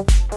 you